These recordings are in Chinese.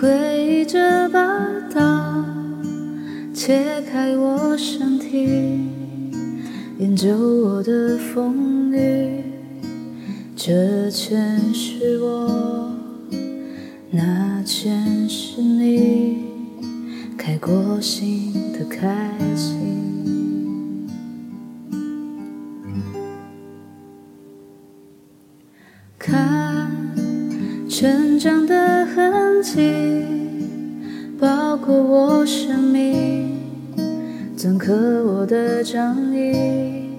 回忆这把刀，切开我身体，研究我的风雨。这全是我，那全是你，开过心的开心。看成长的痕迹，包裹我生命，篆刻我的仗义，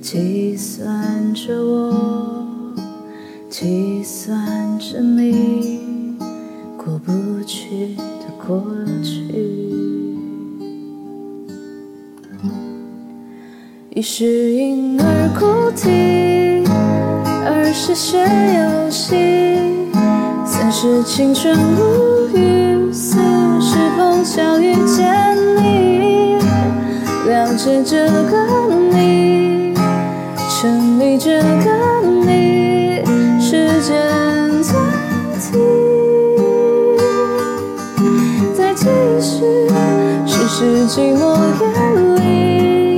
计算着我，计算着你过不去的过去。一是婴儿哭啼，二是学游戏，是青春无语，四是碰巧遇见你，了解这个你，沉迷这个你，时间暂停，再继续，世事寂寞远离，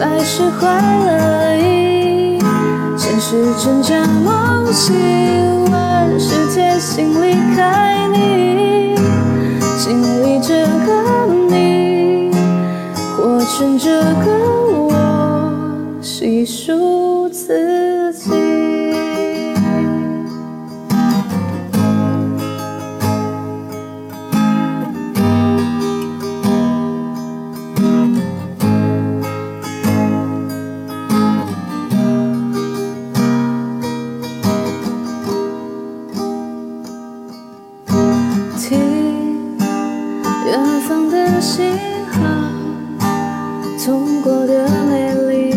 百事坏了意，现实挣扎梦醒，心离开你，经历这个你，活成这个我，细数自己。远方的信号，痛过的美丽，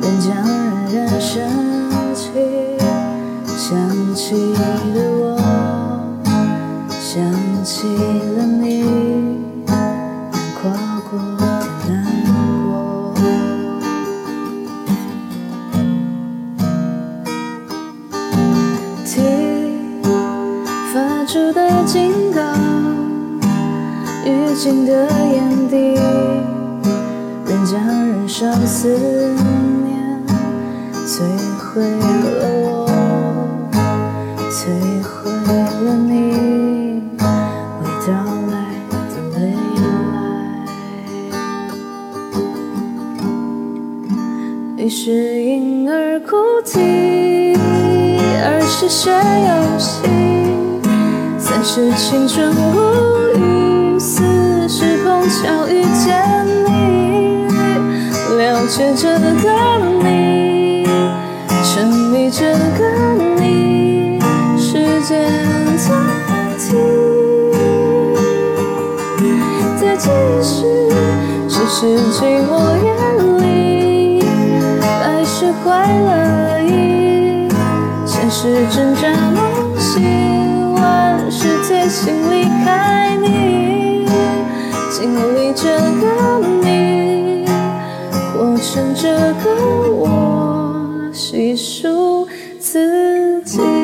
仍将冉冉升起。想起了我，想起了你，难跨过的难过。听发出的警告，预警的眼底，人将人生思念摧毁了我，摧毁了你未到来的未来。一是婴儿哭啼，二是学游戏，三是青春无语，想遇见你，了解这个你，沉迷这个你，时间暂停，再继续，只是寂寞远离，百事坏了意，现实挣扎梦醒，万事贴心离开你，自己。